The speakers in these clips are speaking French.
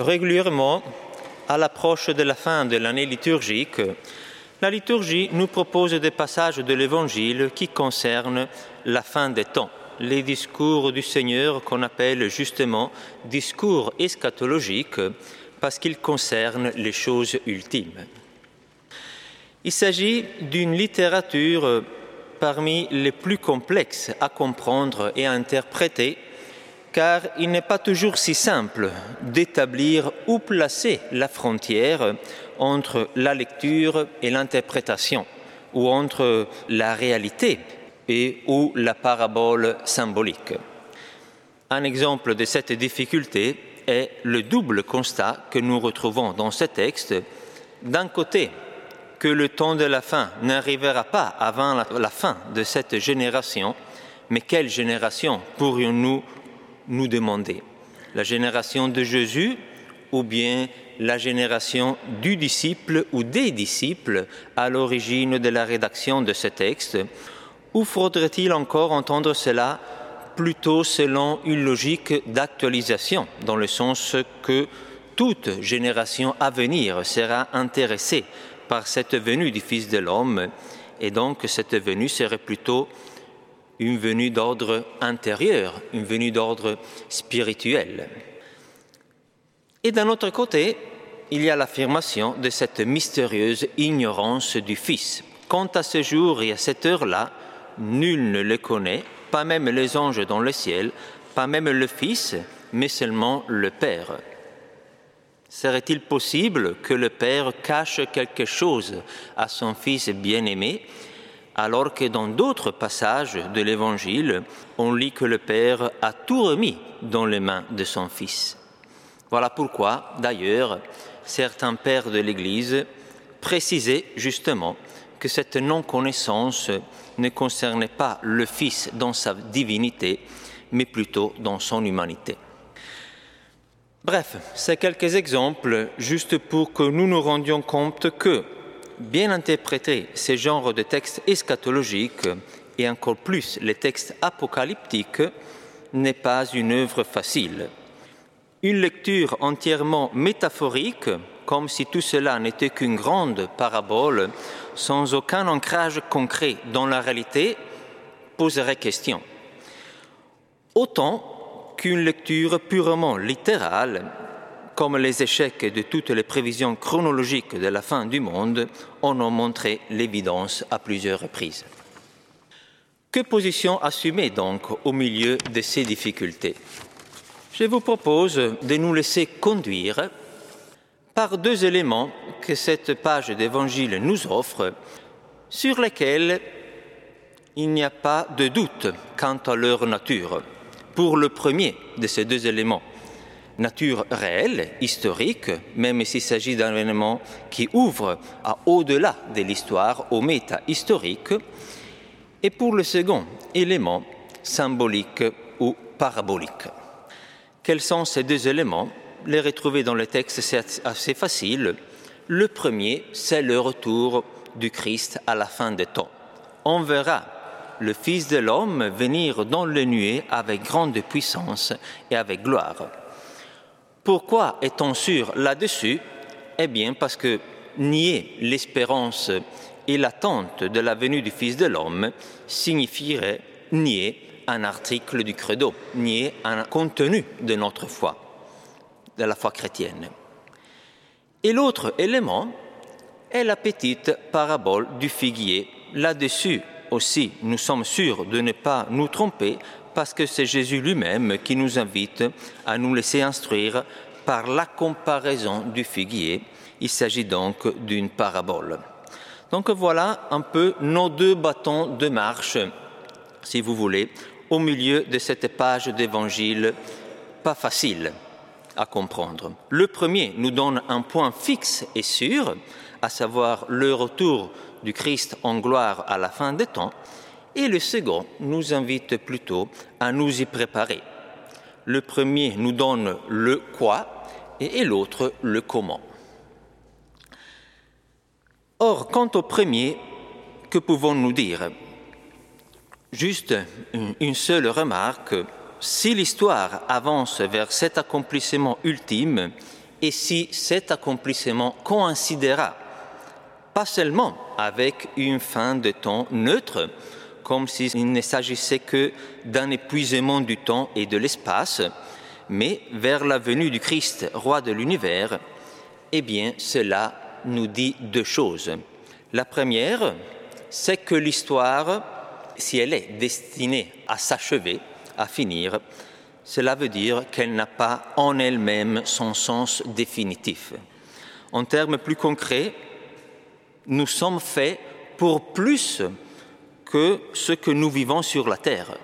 Régulièrement, à l'approche de la fin de l'année liturgique, la liturgie nous propose des passages de l'Évangile qui concernent la fin des temps, les discours du Seigneur qu'on appelle justement discours eschatologiques parce qu'ils concernent les choses ultimes. Il s'agit d'une littérature parmi les plus complexes à comprendre et à interpréter car il n'est pas toujours si simple d'établir où placer la frontière entre la lecture et l'interprétation, ou entre la réalité et ou la parabole symbolique. Un exemple de cette difficulté est le double constat que nous retrouvons dans ce texte. D'un côté, que le temps de la fin n'arrivera pas avant la, fin de cette génération, mais quelle génération pourrions-nous nous demander. La génération de Jésus ou bien la génération du disciple ou des disciples à l'origine de la rédaction de ce texte Ou faudrait-il encore entendre cela plutôt selon une logique d'actualisation, dans le sens que toute génération à venir sera intéressée par cette venue du Fils de l'homme, et donc cette venue serait plutôt une venue d'ordre intérieur, une venue d'ordre spirituel. Et d'un autre côté, il y a l'affirmation de cette mystérieuse ignorance du Fils. Quant à ce jour et à cette heure-là, nul ne le connaît, pas même les anges dans le ciel, pas même le Fils, mais seulement le Père. Serait-il possible que le Père cache quelque chose à son Fils bien-aimé alors que dans d'autres passages de l'Évangile, on lit que le Père a tout remis dans les mains de son Fils. Voilà pourquoi, d'ailleurs, certains pères de l'Église précisaient justement que cette non-connaissance ne concernait pas le Fils dans sa divinité, mais plutôt dans son humanité. Bref, c'est quelques exemples juste pour que nous nous rendions compte que bien interpréter ce genre de textes eschatologiques et encore plus les textes apocalyptiques n'est pas une œuvre facile. Une lecture entièrement métaphorique, comme si tout cela n'était qu'une grande parabole, sans aucun ancrage concret dans la réalité, poserait question. Autant qu'une lecture purement littérale comme les échecs de toutes les prévisions chronologiques de la fin du monde en ont montré l'évidence à plusieurs reprises. Que position assumer donc au milieu de ces difficultés? Je vous propose de nous laisser conduire par deux éléments que cette page d'Évangile nous offre, sur lesquels il n'y a pas de doute quant à leur nature. Pour le premier de ces deux éléments, nature réelle, historique, même s'il s'agit d'un événement qui ouvre à au-delà de l'histoire, au méta historique, et pour le second élément, symbolique ou parabolique. Quels sont ces deux éléments? Les retrouver dans le texte, c'est assez facile. Le premier, c'est le retour du Christ à la fin des temps. On verra le Fils de l'homme venir dans le nuée avec grande puissance et avec gloire. Pourquoi est-on sûr là-dessus? Eh bien parce que nier l'espérance et l'attente de la venue du Fils de l'homme signifierait nier un article du credo, nier un contenu de notre foi, de la foi chrétienne. Et l'autre élément est la petite parabole du figuier. Là-dessus aussi, nous sommes sûrs de ne pas nous tromper parce que c'est Jésus lui-même qui nous invite à nous laisser instruire par la comparaison du figuier. Il s'agit donc d'une parabole. Donc voilà un peu nos deux bâtons de marche, si vous voulez, au milieu de cette page d'évangile pas facile à comprendre. Le premier nous donne un point fixe et sûr, à savoir le retour du Christ en gloire à la fin des temps, et le second nous invite plutôt à nous y préparer. Le premier nous donne le quoi et l'autre le comment. Or, quant au premier, que pouvons-nous dire? Juste une seule remarque, si l'histoire avance vers cet accomplissement ultime, et si cet accomplissement coïncidera pas seulement avec une fin de temps neutre, comme s'il ne s'agissait que d'un épuisement du temps et de l'espace, mais vers la venue du Christ, roi de l'univers, eh bien cela nous dit deux choses. La première, c'est que l'histoire, si elle est destinée à s'achever, à finir, cela veut dire qu'elle n'a pas en elle-même son sens définitif. En termes plus concrets, nous sommes faits pour plus que ce que nous vivons sur la Terre.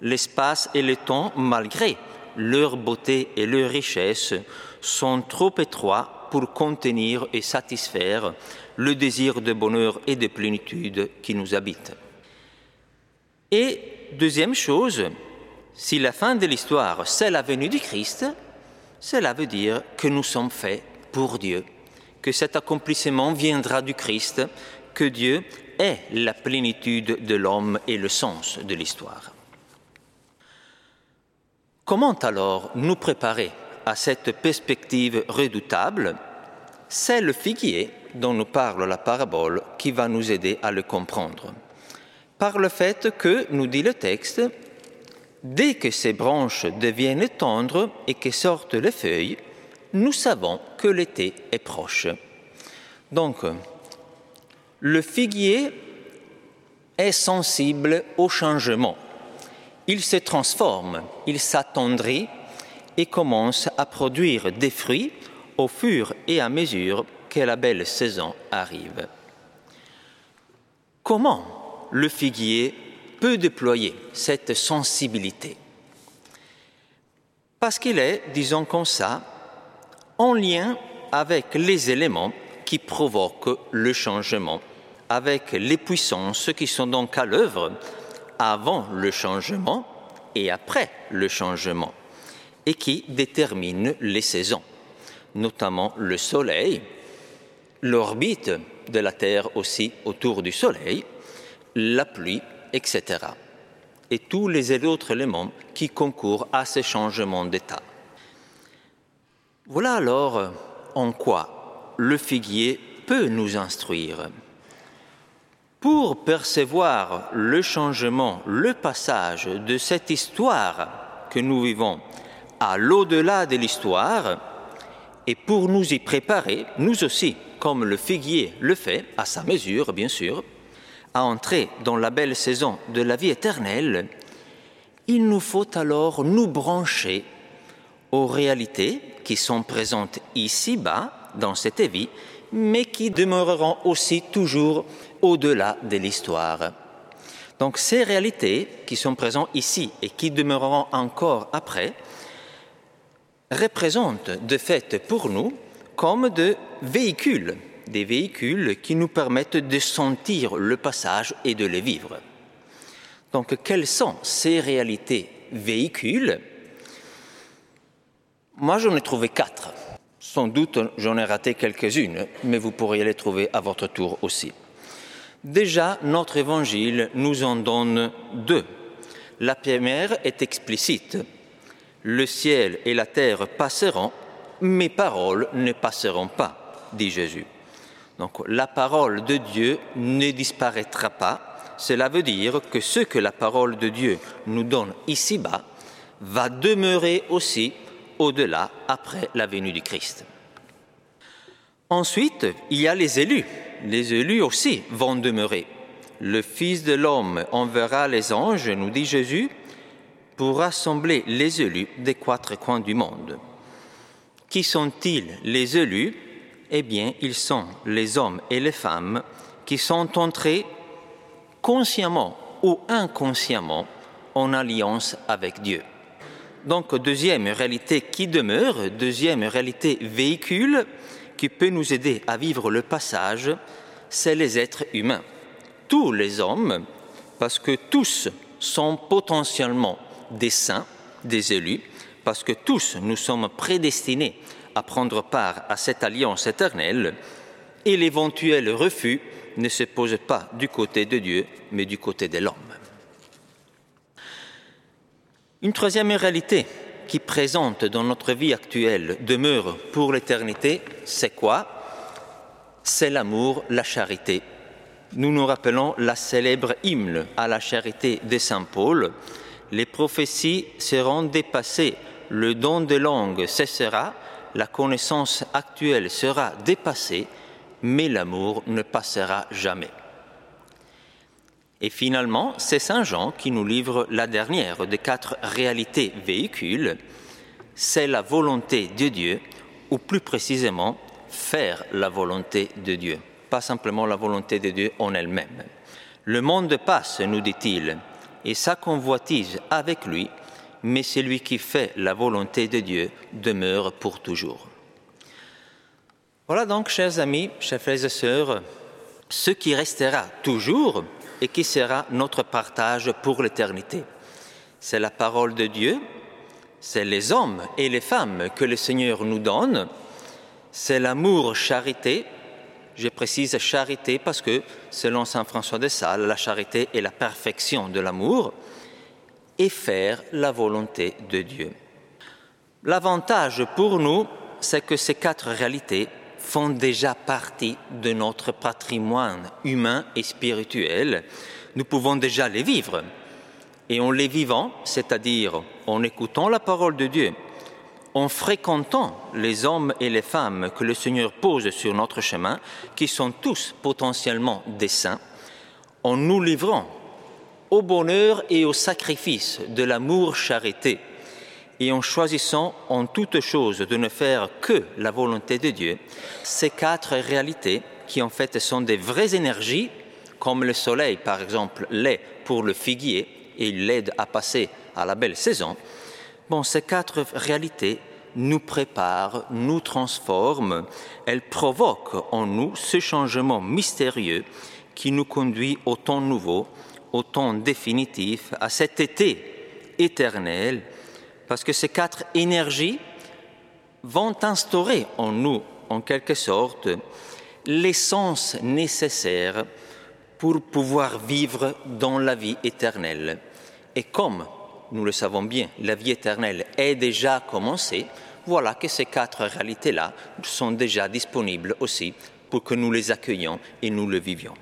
L'espace et le temps, malgré leur beauté et leur richesse, sont trop étroits pour contenir et satisfaire le désir de bonheur et de plénitude qui nous habite. Et deuxième chose, si la fin de l'histoire, c'est la venue du Christ, cela veut dire que nous sommes faits pour Dieu, que cet accomplissement viendra du Christ, que Dieu est la plénitude de l'homme et le sens de l'histoire. Comment alors nous préparer à cette perspective redoutable? C'est le figuier dont nous parle la parabole qui va nous aider à le comprendre. Par le fait que, nous dit le texte, dès que ces branches deviennent tendres et que sortent les feuilles, nous savons que l'été est proche. Donc, le figuier est sensible au changement. Il se transforme, il s'attendrit et commence à produire des fruits au fur et à mesure que la belle saison arrive. Comment le figuier peut déployer cette sensibilité? Parce qu'il est, disons comme ça, en lien avec les éléments qui provoquent le changement, avec les puissances qui sont donc à l'œuvre avant le changement et après le changement, et qui déterminent les saisons, notamment le Soleil, l'orbite de la Terre aussi autour du Soleil, la pluie, etc. Et tous les autres éléments qui concourent à ces changements d'état. Voilà alors en quoi le figuier peut nous instruire. Pour percevoir le changement, le passage de cette histoire que nous vivons à l'au-delà de l'histoire, et pour nous y préparer, nous aussi, comme le figuier le fait, à sa mesure bien sûr, à entrer dans la belle saison de la vie éternelle, il nous faut alors nous brancher aux réalités qui sont présentes ici-bas, dans cette vie, mais qui demeureront aussi toujours au-delà de l'histoire. Donc ces réalités qui sont présentes ici et qui demeureront encore après représentent de fait pour nous comme de véhicules, des véhicules qui nous permettent de sentir le passage et de les vivre. Donc, quelles sont ces réalités véhicules? Moi, j'en ai trouvé quatre. Sans doute, j'en ai raté quelques-unes, mais vous pourriez les trouver à votre tour aussi. Déjà, notre évangile nous en donne deux. La première est explicite. Le ciel et la terre passeront, mes paroles ne passeront pas, dit Jésus. Donc la parole de Dieu ne disparaîtra pas. Cela veut dire que ce que la parole de Dieu nous donne ici-bas va demeurer aussi au-delà après la venue du Christ. Ensuite, il y a les élus. Les élus aussi vont demeurer. Le Fils de l'homme enverra les anges, nous dit Jésus, pour rassembler les élus des quatre coins du monde. Qui sont-ils les élus? Eh bien, ils sont les hommes et les femmes qui sont entrés consciemment ou inconsciemment en alliance avec Dieu. Donc, deuxième réalité qui demeure, deuxième réalité véhicule qui peut nous aider à vivre le passage, c'est les êtres humains. Tous les hommes, parce que tous sont potentiellement des saints, des élus, parce que tous nous sommes prédestinés à prendre part à cette alliance éternelle, et l'éventuel refus ne se pose pas du côté de Dieu, mais du côté de l'homme. Une troisième réalité qui présente dans notre vie actuelle demeure pour l'éternité, c'est quoi? C'est l'amour, la charité. Nous nous rappelons la célèbre hymne à la charité de Saint Paul. Les prophéties seront dépassées, le don de langue cessera, la connaissance actuelle sera dépassée, mais l'amour ne passera jamais. Et finalement, c'est Saint Jean qui nous livre la dernière des quatre réalités véhicules. C'est la volonté de Dieu, ou plus précisément, faire la volonté de Dieu, pas simplement la volonté de Dieu en elle-même. Le monde passe, nous dit-il, et sa convoitise avec lui, mais celui qui fait la volonté de Dieu demeure pour toujours. Voilà donc, chers amis, chers frères et sœurs, ce qui restera toujours et qui sera notre partage pour l'éternité. C'est la parole de Dieu, c'est les hommes et les femmes que le Seigneur nous donne, c'est l'amour charité. Je précise charité parce que, selon Saint François de Sales, la charité est la perfection de l'amour et faire la volonté de Dieu. L'avantage pour nous, c'est que ces quatre réalités font déjà partie de notre patrimoine humain et spirituel. Nous pouvons déjà les vivre. Et en les vivant, c'est-à-dire en écoutant la parole de Dieu, en fréquentant les hommes et les femmes que le Seigneur pose sur notre chemin, qui sont tous potentiellement des saints, en nous livrant au bonheur et au sacrifice de l'amour charité, et en choisissant en toute chose de ne faire que la volonté de Dieu, ces quatre réalités qui en fait sont des vraies énergies, comme le soleil par exemple l'est pour le figuier et l'aide à passer à la belle saison, bon, ces quatre réalités nous préparent, nous transforment, elles provoquent en nous ce changement mystérieux qui nous conduit au temps nouveau, au temps définitif, à cet été éternel parce que ces quatre énergies vont instaurer en nous, en quelque sorte, l'essence nécessaire pour pouvoir vivre dans la vie éternelle. Et comme nous le savons bien, la vie éternelle est déjà commencée, voilà que ces quatre réalités-là sont déjà disponibles aussi pour que nous les accueillions et nous le vivions.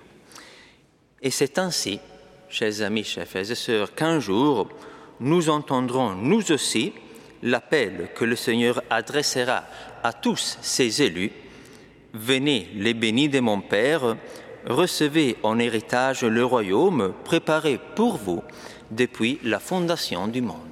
Et c'est ainsi, chers amis, chers frères et sœurs, qu'un jour, nous entendrons nous aussi l'appel que le Seigneur adressera à tous ses élus. Venez les bénis de mon Père, recevez en héritage le royaume préparé pour vous depuis la fondation du monde.